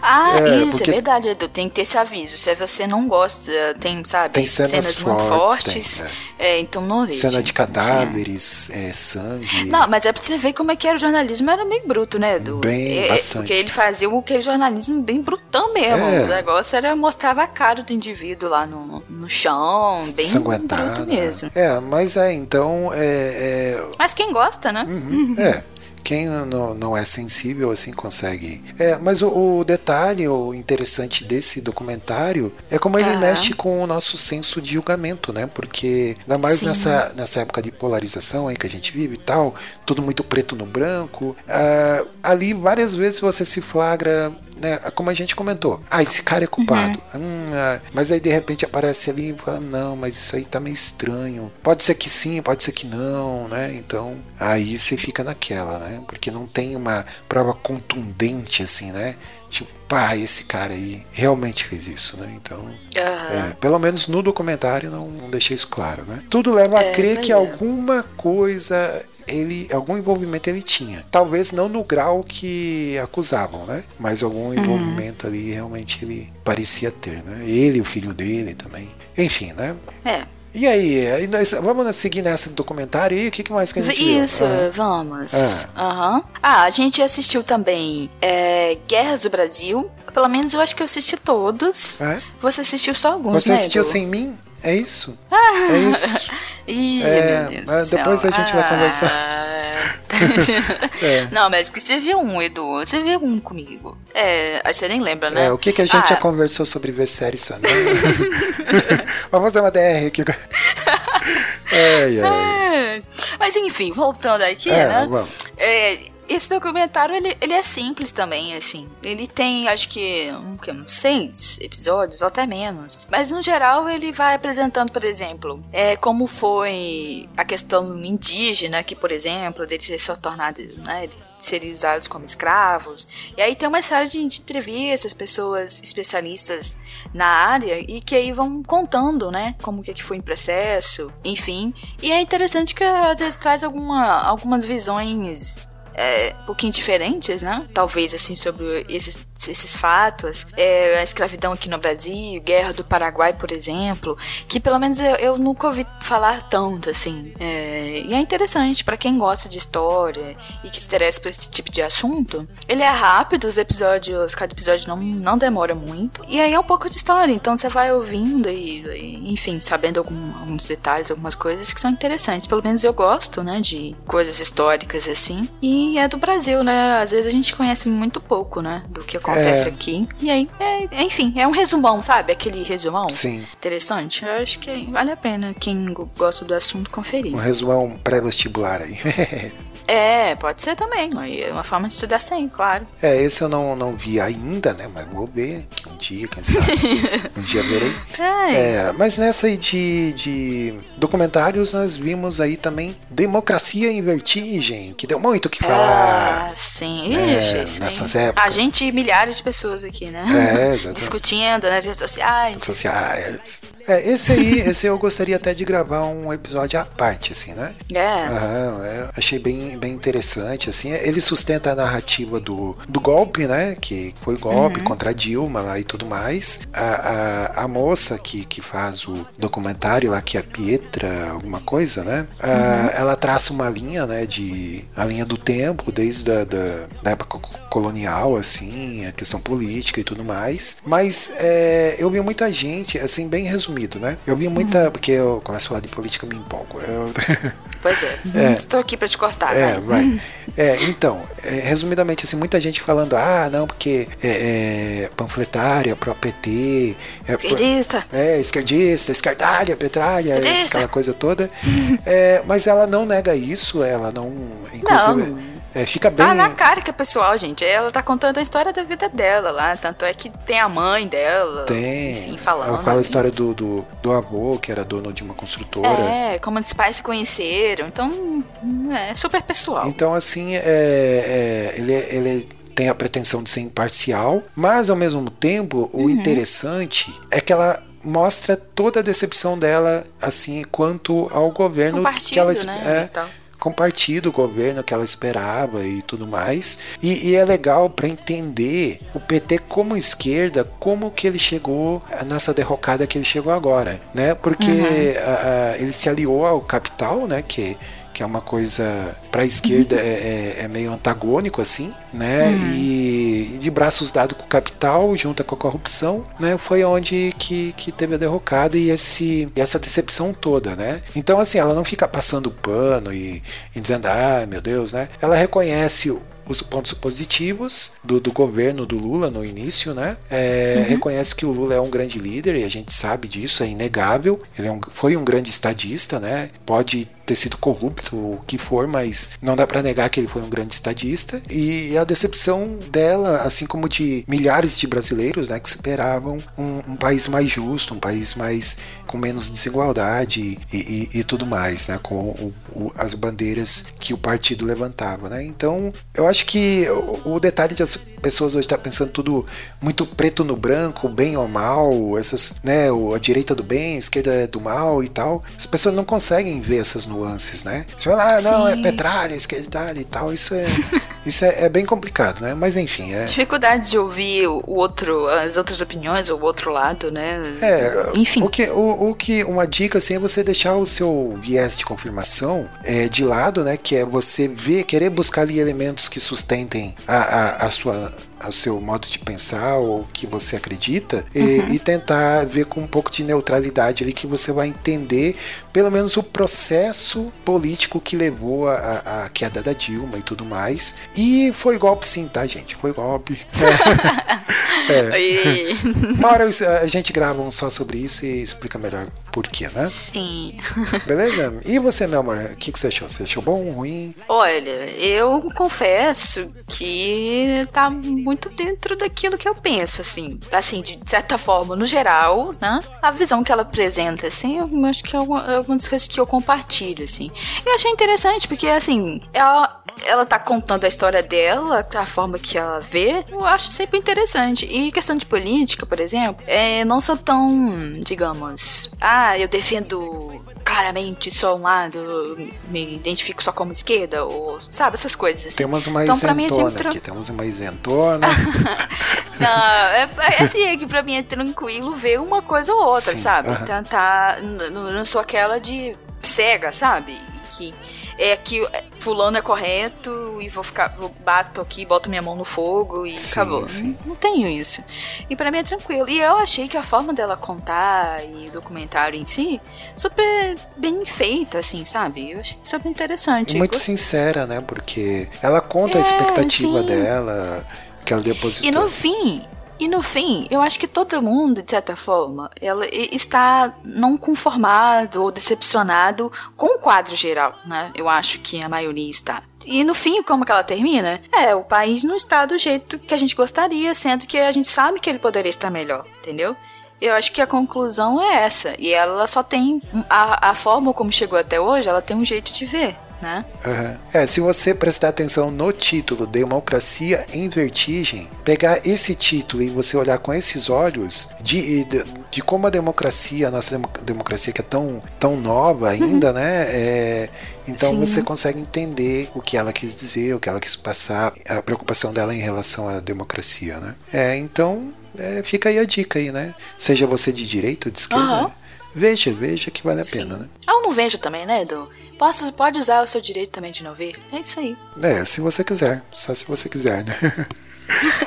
Ah, É, isso, porque- é verdade, Edu. Tem que ter esse aviso. Se você não gosta, tem, sabe, Tem cenas muito fortes, fortes. tem, é, então não vejo. cena de cadáveres, é, sangue. Não, mas é pra você ver como é que era o jornalismo, era meio bruto, né, Edu? Bem, é, bastante. Porque ele fazia aquele jornalismo bem brutão mesmo. É. O negócio era mostrava a cara do indivíduo lá no, no chão, bem bruto mesmo. É, mas é, então. É, é, Mas quem gosta, né? É, quem não, não é sensível assim consegue. É, mas o, o detalhe, o interessante desse documentário é como ele Aham. mexe com o nosso senso de julgamento, né? Porque ainda mais Sim. nessa, nessa época de polarização aí que a gente vive e tal, tudo muito preto no branco. ah, ali várias vezes você se flagra. Né, como a gente comentou, ah, esse cara é culpado. Hum, ah, mas aí de repente aparece ali e fala, não, mas isso aí tá meio estranho. Pode ser que sim, pode ser que não, né? Então aí você fica naquela, né? Porque não tem uma prova contundente assim, né? Tipo, pá, esse cara aí realmente fez isso, né? Então, Aham. é, pelo menos no documentário não, não deixei isso claro, né? Tudo leva a É, crer que é. alguma coisa ele algum envolvimento ele tinha. Talvez não no grau que acusavam, né? Mas algum Uhum. envolvimento ali realmente ele parecia ter, né? Ele, o filho dele também. Enfim, né? É. E aí, vamos seguir nessa do documentário aí? O que, mais que a gente viu? Isso, Ah, vamos. Ah. Aham. Ah, a gente assistiu também é, Guerras do Brasil. Pelo menos eu acho que eu assisti todos. É? Você assistiu só alguns, Você né, assistiu Edu? sem mim? É isso? Ah. É isso? Ih, É, meu Deus depois a gente vai Ah, conversar. É. Não, mas que você viu um, Edu. Você viu um comigo. É, aí você nem lembra, né? É, o que, que a gente já Ah, conversou sobre ver série só, né? Vamos fazer uma DR aqui. Ai, ai. É. Mas enfim, voltando aqui, É, né? vamos. É, esse documentário, ele, ele é simples também, assim. Ele tem, acho que, um, que, uns seis episódios, ou até menos. Mas, no geral, ele vai apresentando, por exemplo, é, como foi a questão indígena, que, por exemplo, deles ser só tornados, né, serem usados como escravos. E aí tem uma série de, de entrevistas, pessoas especialistas na área, e que aí vão contando, né, como que, que foi o processo, enfim. E é interessante que, às vezes, traz alguma, algumas visões é, um pouquinho diferentes, né? Talvez, assim, sobre esses, esses fatos. É, a escravidão aqui no Brasil, guerra do Paraguai, por exemplo, que pelo menos eu, eu nunca ouvi falar tanto, assim. É, e é interessante para quem gosta de história e que se interessa por esse tipo de assunto. Ele é rápido, os episódios, cada episódio não, não demora muito. E aí é um pouco de história, então você vai ouvindo e, e, enfim, sabendo algum- alguns detalhes, algumas coisas que são interessantes. Pelo menos eu gosto, né, de coisas históricas assim. E é do Brasil, né? Às vezes a gente conhece muito pouco, né, do que acontece É. aqui. E aí, é- enfim, é um resumão, sabe? Aquele resumão Sim. interessante. Eu acho que vale a pena quem go- gosta do assunto conferir. Um resumão pré-vestibular aí. É, pode ser também. É uma forma de estudar sem, claro. É, esse eu não, não vi ainda, né? Mas vou ver um dia, quem sabe. um dia verei. É, É, mas nessa aí de, de documentários nós vimos aí também Democracia em Vertigem, que deu muito o que falar. Ah, sim. É, Ixi, sim. nessas épocas. A gente e milhares de pessoas aqui, né? É, exatamente. Discutindo nas redes sociais. Sociais. É, esse aí, esse eu gostaria até de gravar um episódio à parte, assim, né? É. Aham, é, achei bem, bem interessante, assim. Ele sustenta a narrativa do, do golpe, né? Que foi golpe Uhum. contra a Dilma lá e tudo mais. A, a, a moça que, que faz o documentário lá, que é a Pietra, alguma coisa, né? Ah, Uhum. ela traça uma linha, né? De, a linha do tempo, desde a, da, da época colonial, assim, a questão política e tudo mais. Mas é, eu vi muita gente, assim, bem resumido, né? Eu vi muita. Uhum. Porque eu começo a falar de política, eu me empolgo. Eu- Pois é. É. Estou aqui pra te cortar, é, vai. vai. É, então, é, resumidamente, assim, muita gente falando, ah, não, porque é, é panfletária, pro PT, é, pro- Esquerdista. é esquerdista, esquerdalha, petralha, Esquerdista. aquela coisa toda. É, mas ela não nega isso, ela não. Inclusive, Não. É, fica bem. Tá na cara que é pessoal, gente. Ela tá contando a história da vida dela lá. Tanto é que tem a mãe dela. Tem. Enfim, falando. Ela fala a história do, do, do avô, que era dono de uma construtora. É, como os pais se conheceram. Então, é super pessoal. Então, assim, é, é, ele, ele tem a pretensão de ser imparcial, mas ao mesmo tempo, o Uhum. interessante é que ela mostra toda a decepção dela, assim, quanto ao governo que ela né? é, e tal. com o governo que ela esperava e tudo mais. E, e é legal para entender o PT como esquerda, como que ele chegou nessa derrocada que ele chegou agora, né? Porque Uhum. a- a- ele se aliou ao capital, né? Que que é uma coisa para a esquerda é, é- é meio antagônico assim, né? Uhum. E de braços dados com o capital, junto com a corrupção, né? Foi onde que, que teve a derrocada e esse essa decepção toda, né? Então assim, ela não fica passando pano e, e dizendo, ah, meu Deus, né? Ela reconhece os pontos positivos do, do governo do Lula no início, né? É, Uhum. Reconhece que o Lula é um grande líder e a gente sabe disso, é inegável. Ele é um- foi um grande estadista, né? Pode ter sido corrupto, o que for, mas não dá para negar que ele foi um grande estadista. E a decepção dela, assim como de milhares de brasileiros, né, que esperavam um, um país mais justo, um país mais com menos desigualdade e, e- e tudo mais, né, com o- o- as bandeiras que o partido levantava, né. Então, eu acho que o, o detalhe de as pessoas hoje estar pensando tudo muito preto no branco, bem ou mal, essas, né, a direita do bem, a esquerda do mal e tal. As pessoas não conseguem ver essas nuances, né? Você fala, ah, não, é Sim. petralha, esquerdalha e tal. Isso é, isso é, é bem complicado, né? Mas enfim, é. Dificuldade de ouvir o outro, as outras opiniões, ou o outro lado, né? É, Enfim. O que, o, o que uma dica assim é você deixar o seu viés de confirmação é, de lado, né? Que é você ver, querer buscar ali elementos que sustentem a, a, a sua ao seu modo de pensar ou o que você acredita e, e tentar ver com um pouco de neutralidade ali que você vai entender pelo menos o processo político que levou à queda da Dilma e tudo mais. E foi golpe sim, tá, gente? Foi golpe. É. Uma hora a gente grava um só sobre isso e explica melhor por quê, né? Sim. Beleza? E você, meu amor, o que, que você achou? Você achou bom, ruim? Olha, eu confesso que tá muito dentro daquilo que eu penso, assim. Assim, de certa forma, no geral, né? A visão que ela apresenta, assim, eu acho que é uma- é algumas coisas que eu compartilho, assim. Eu achei interessante, porque, assim, ela, ela tá contando a história dela, a forma que ela vê, eu acho sempre interessante. E questão de política, por exemplo, é, não sou tão, digamos, ah, eu defendo claramente só um lado, me identifico só como esquerda, ou sabe, essas coisas assim. Temos uma Então, pra mim, é isentona sempre aqui, temos uma isentona. não, é, é assim, é que pra mim é tranquilo ver uma coisa ou outra, Sim, sabe? aham. Tentar. n- n- Não sou aquela de cega, sabe? Que é que fulano é correto e vou ficar. Vou, bato aqui, boto minha mão no fogo e Sim, acabou. sim. Não, não tenho isso. E pra mim é tranquilo. E eu achei que a forma dela contar e o documentário em si, super bem feita, assim, sabe? Eu achei super interessante. Muito Gostei. sincera, né? Porque ela conta a É, expectativa sim. dela, que ela depositou. E no fim, e no fim, eu acho que todo mundo, de certa forma, ela está não conformado ou decepcionado com o quadro geral, né? Eu acho que a maioria está. E no fim, como que ela termina? É, o país não está do jeito que a gente gostaria, sendo que a gente sabe que ele poderia estar melhor, entendeu? Eu acho que a conclusão é essa. E ela só tem. A, a forma como chegou até hoje, ela tem um jeito de ver, né? Aham. É, se você prestar atenção no título Democracia em Vertigem, pegar esse título e você olhar com esses olhos de, de, de como a democracia, a nossa demo- democracia que é tão, tão nova ainda, né? é, então Sim. você consegue entender o que ela quis dizer, o que ela quis passar, a preocupação dela em relação à democracia, né? É, então é, fica aí a dica aí, né? Seja você de direita ou de esquerda, Aham. Veja, veja que vale a Sim. pena, né? Ah, eu não vejo também, né, Edu? Posso, pode usar o seu direito também de não ver. É isso aí. É, se você quiser, só se você quiser, né?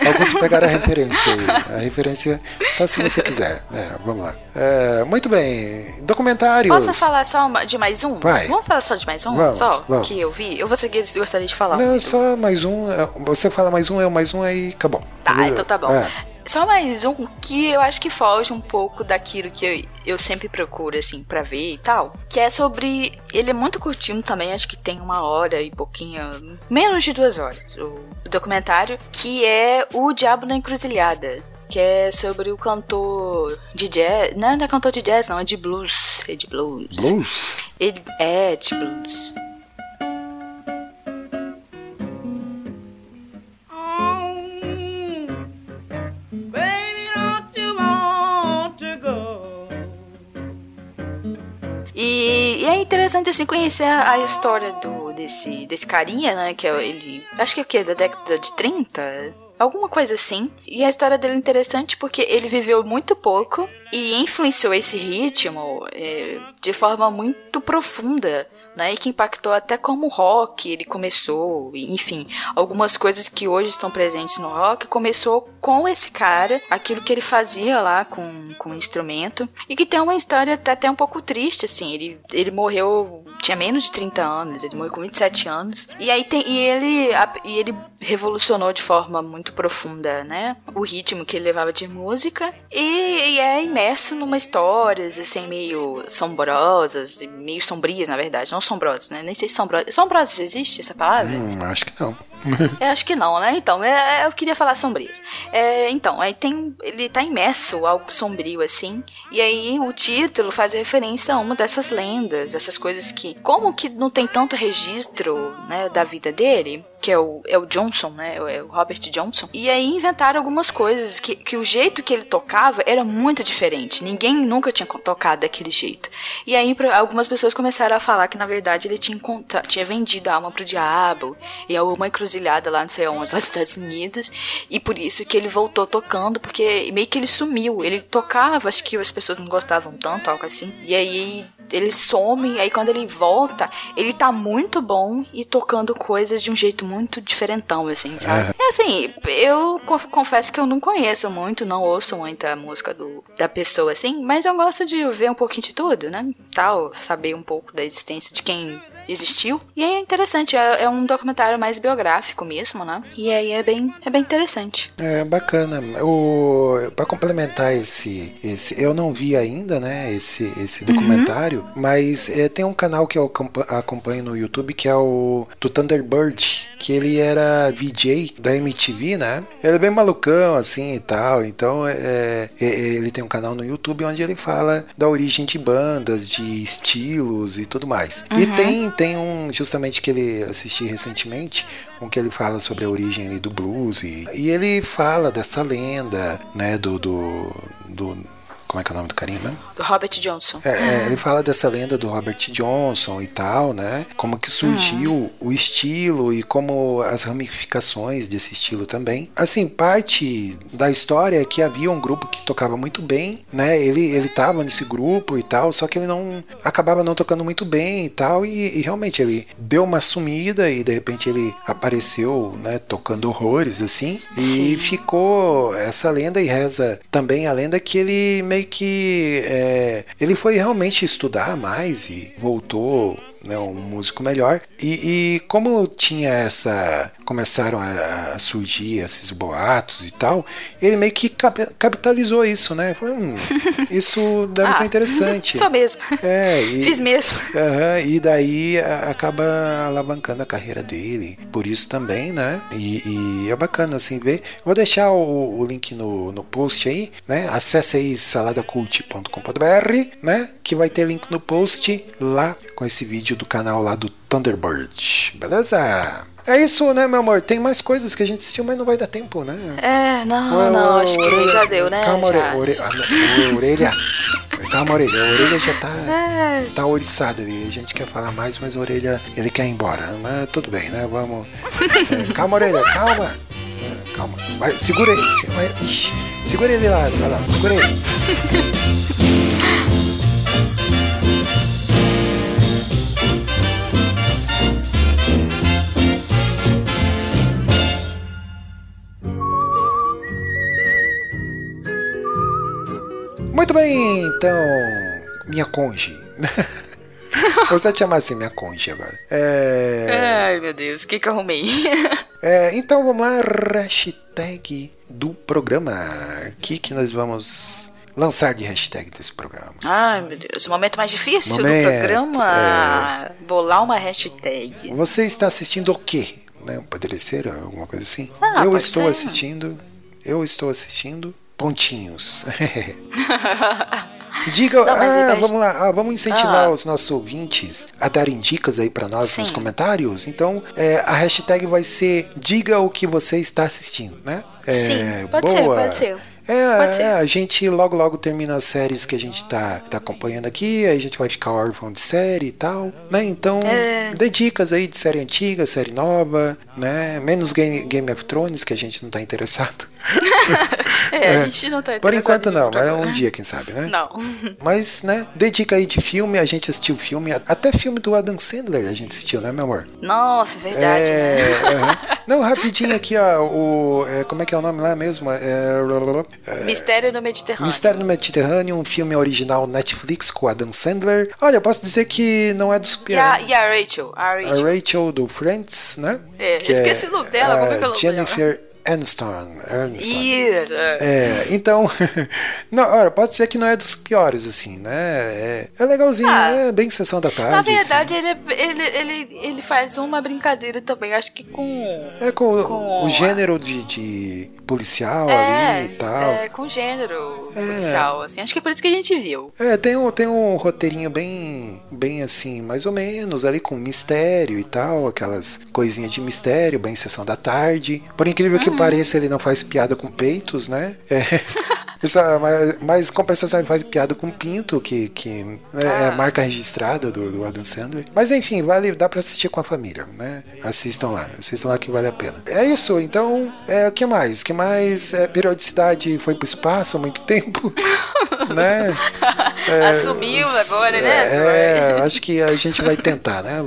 Alguns pegaram a referência aí. A referência só se você quiser. É, vamos lá. É, muito bem. Documentários. Posso falar só de mais um? Vai. Vamos falar só de mais um? Vamos, só vamos. que eu vi? Eu vou seguir, gostaria de falar. Não, só mais um. é, Você fala mais um, eu mais um, aí acabou. Tá, então tá bom. É. Só mais um que eu acho que foge um pouco daquilo que eu, eu sempre procuro, assim, pra ver e tal. Que é sobre. Ele é muito curtinho também, acho que tem uma hora e pouquinho. Menos de duas horas. O, o documentário, que é O Diabo na Encruzilhada. Que é sobre o cantor de jazz. Não, não é cantor de jazz, não, é de blues. É de blues. Blues? Ele é de blues. Interessante assim conhecer a, a história do desse desse carinha, né, que é ele, acho que é o que da década de 30, alguma coisa assim. E a história dele é interessante porque ele viveu muito pouco e influenciou esse ritmo é, de forma muito profunda, né, e que impactou até como o rock ele começou, enfim, algumas coisas que hoje estão presentes no rock começou com esse cara, aquilo que ele fazia lá com, com o instrumento, e que tem uma história até, até um pouco triste, assim, ele, ele morreu, tinha menos de 30 anos, ele morreu com 27 anos, e aí tem, e ele, e ele revolucionou de forma muito profunda, né, o ritmo que ele levava de música, e, e é imerso numa histórias, assim, meio sombrosas, e meio sombrias, na verdade, não sombrosas, né, nem sei se sombrosas, sombrosas existe essa palavra? Hum, acho que não. Eu acho que não, né? Então, é, eu queria falar sombrias. É, então, aí tem. Ele tá imerso algo sombrio, assim. E aí o título faz referência a uma dessas lendas, dessas coisas que. Como que não tem tanto registro, né, da vida dele? Que é o, é o Johnson, né? É o Robert Johnson. E aí inventaram algumas coisas que, que o jeito que ele tocava era muito diferente. Ninguém nunca tinha tocado daquele jeito. E aí algumas pessoas começaram a falar que na verdade ele tinha, tinha vendido a alma pro diabo e a uma encruzilhada lá não sei onde, lá nos Estados Unidos. E por isso que ele voltou tocando, porque meio que ele sumiu. Ele tocava, acho que as pessoas não gostavam tanto, algo assim. E aí ele some, aí quando ele volta, ele tá muito bom e tocando coisas de um jeito muito diferentão, assim, sabe? É assim, eu conf- confesso que eu não conheço muito, não ouço muita música do, da pessoa, assim, mas eu gosto de ver um pouquinho de tudo, né? Tal, saber um pouco da existência de quem existiu. E aí é interessante, é, é um documentário mais biográfico mesmo, né? E aí é bem, é bem interessante. É bacana. O para complementar esse, esse, eu não vi ainda, né? Esse, esse documentário, mas é, tem um canal que eu acompa- acompanho no YouTube que é o do Thunderbird, que ele era VJ da MTV, né? Ele é bem malucão assim e tal. Então é, é, ele tem um canal no YouTube onde ele fala da origem de bandas, de estilos e tudo mais. E Uhum. tem tem um justamente que ele assisti recentemente, um que ele fala sobre a origem do blues e, e ele fala dessa lenda, né, do, do, do como é que é o nome do carinha mesmo? Robert Johnson. É, é, ele fala dessa lenda do Robert Johnson e tal, né? Como que surgiu o estilo e como as ramificações desse estilo também. Assim, parte da história é que havia um grupo que tocava muito bem, né? Ele ele tava nesse grupo e tal, só que ele não acabava não tocando muito bem e tal e, e realmente ele deu uma sumida e de repente ele apareceu, né, tocando horrores assim e Sim. ficou essa lenda e reza também a lenda que ele meio que é, ele foi realmente estudar mais e voltou né, um músico melhor e, e como tinha essa começaram a, surgir esses boatos e tal ele meio que cap- capitalizou isso né hum, isso deve Ah, ser interessante Só mesmo. é, e, Fiz mesmo. Aham, e daí a- acaba alavancando a carreira dele, por isso também, né? E, e é bacana assim ver. Vou deixar o, o link no, no post aí, né? Acesse aí saladacult.com.br, né? Que vai ter link no post lá com esse vídeo do canal lá do Thunderbird, beleza? É isso, né, meu amor? Tem mais coisas que a gente assistiu, mas não vai dar tempo, né? É, não, Ué, não, acho que orelha- já deu, né? Calma, já. ore- ore- ah, orelha. Calma, orelha. A orelha já tá, É. tá oriçada ali. A gente quer falar mais, mas a orelha ele quer ir embora. Mas tudo bem, né? Vamos. É, calma, orelha, calma. É, calma. Vai, segura ele. se- vai, ixi, segura ele lá, vai lá, segura ele. Muito bem, então. Minha conge. Vou só te chamar assim, minha conge agora. É. Ai, meu Deus, o que que eu arrumei? É, então vamos lá, hashtag do programa. O que, que nós vamos lançar de hashtag desse programa? Ai, meu Deus, o momento mais difícil Momento, é. do programa. Bolar uma hashtag. Você está assistindo o quê? Né? Poderia ser alguma coisa assim? Ah, eu estou ser. assistindo. Eu estou assistindo pontinhos. Diga, Não, ah, invés- vamos lá, ah, vamos incentivar Ah. os nossos ouvintes a darem dicas aí pra nós nos Sim. comentários. Então, é, a hashtag vai ser diga o que você está assistindo, né? É, Sim, pode ser, boa. pode ser. É, Pode ser. é, a gente logo logo termina as séries que a gente tá, tá acompanhando aqui, aí a gente vai ficar órfão de série e tal, né? Então, É. dê dicas aí de série antiga, série nova, né? Menos Game, Game of Thrones, que a gente não tá interessado. É, a gente não tá Por enquanto não, mas outra um dia, quem sabe, né? Não. Mas, né, dê dica aí de filme, a gente assistiu filme, até filme do Adam Sandler a gente assistiu, né, meu amor? Nossa, verdade, É, né? aham. Não, rapidinho aqui, ó, o, é, como é que é o nome lá mesmo? É, é, Mistério no Mediterrâneo. Mistério no Mediterrâneo, um filme original Netflix com Adam Sandler. Olha, eu posso dizer que não é dos E a, piores. e a Rachel? A Rachel. A Rachel do Friends, né? É, Que esqueci o nome dela, como é que é o nome Jennifer Aniston. Aniston. É, então, não, olha, pode ser que não é dos piores, assim, né? É, é legalzinho, Ah. é bem sessão da tarde. Na assim. verdade, ele, é- ele, ele, ele faz uma brincadeira também, acho que com. É com, com o gênero de, de policial É, ali e tal. é, com gênero É. policial, assim. Acho que é por isso que a gente viu. É, tem um, tem um roteirinho bem, bem assim, mais ou menos, ali com mistério e tal, aquelas coisinhas de mistério, bem sessão da tarde. Por incrível que pareça, ele não faz piada com peitos, né? É, mas, mas compensação ele faz piada com pinto, que, que né, é a marca registrada do, do Adam Sandler. Mas enfim, vale, dá pra assistir com a família, né? Assistam lá, assistam lá que vale a pena. É isso, então, é, o que mais? Que mais? É, periodicidade foi pro espaço há muito tempo, né? Assumiu agora, né? É, acho que a gente vai tentar, né?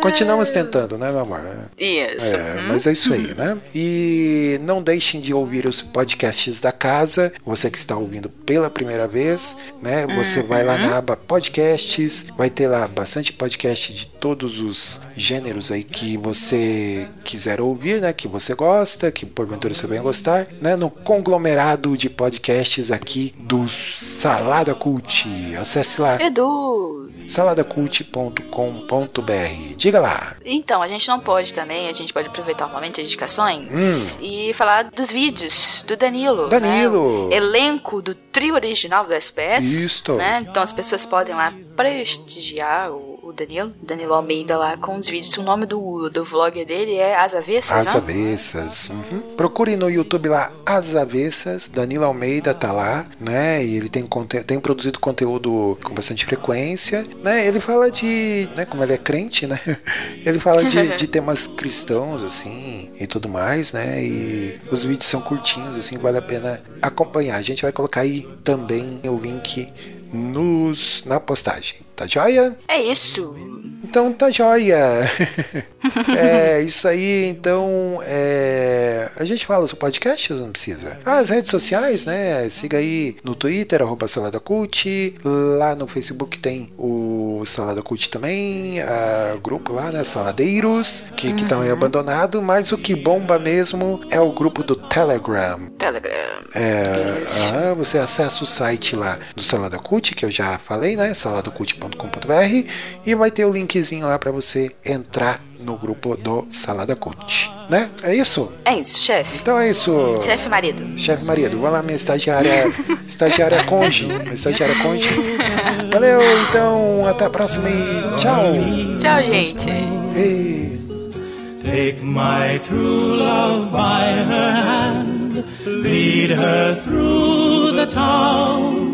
Continuamos tentando, né, meu amor? Isso. É, Uhum. mas é isso aí, né? E não deixem de ouvir os podcasts da casa. Você que está ouvindo pela primeira vez, né? Você vai lá na aba podcasts, vai ter lá bastante podcast de todos os gêneros aí que você quiser ouvir, né? Que você gosta, que porventura você vai gostar, né? No conglomerado de podcasts aqui do Salada Cult. Acesse lá Edu. saladacult.com.br. Diga lá. Então, a gente não pode também, a gente pode aproveitar o momento de indicações e falar dos vídeos do Danilo. Hum. Danilo. né? O elenco do trio original do SPS. Isto. Né? Então as pessoas podem lá prestigiar o, o Danilo, Danilo Almeida lá com os vídeos. O nome do, do vlog dele é As Avessas, As né? Avessas. uhum. Procure no YouTube lá As Avessas. Danilo Almeida tá lá, né? E ele tem, tem produzido conteúdo com bastante frequência, né? Ele fala de, né? Como ele é crente, né? Ele fala de, de temas cristãos, assim, e tudo mais, né? E os vídeos são curtinhos, assim, vale a pena acompanhar. A gente vai colocar aí também o link nos, na postagem. Tá joia? É isso. Então tá joia. é isso aí. Então é, a gente fala sobre podcast ou não precisa? Ah, As redes sociais, né? Siga aí no Twitter, arroba Salada Cult. Lá no Facebook tem o Salada Cult também. a grupo lá, né? Saladeiros, que estão aí abandonado. Mas o que bomba mesmo é o grupo do Telegram. Telegram. É, ah, você acessa o site lá do Salada Cult, que eu já falei, né? saladacult.com.br e vai ter o linkzinho lá para você entrar no grupo do Salada Cult, né? É isso? É isso, chefe. Então é isso. Chefe marido. Chefe marido, vai lá minha estagiária, estagiária conge, minha estagiária conge. Valeu, então até a próxima e tchau. Tchau, gente. E... Take my true love by her hand, lead her through the town.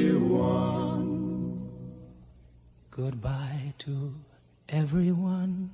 goodbye to everyone.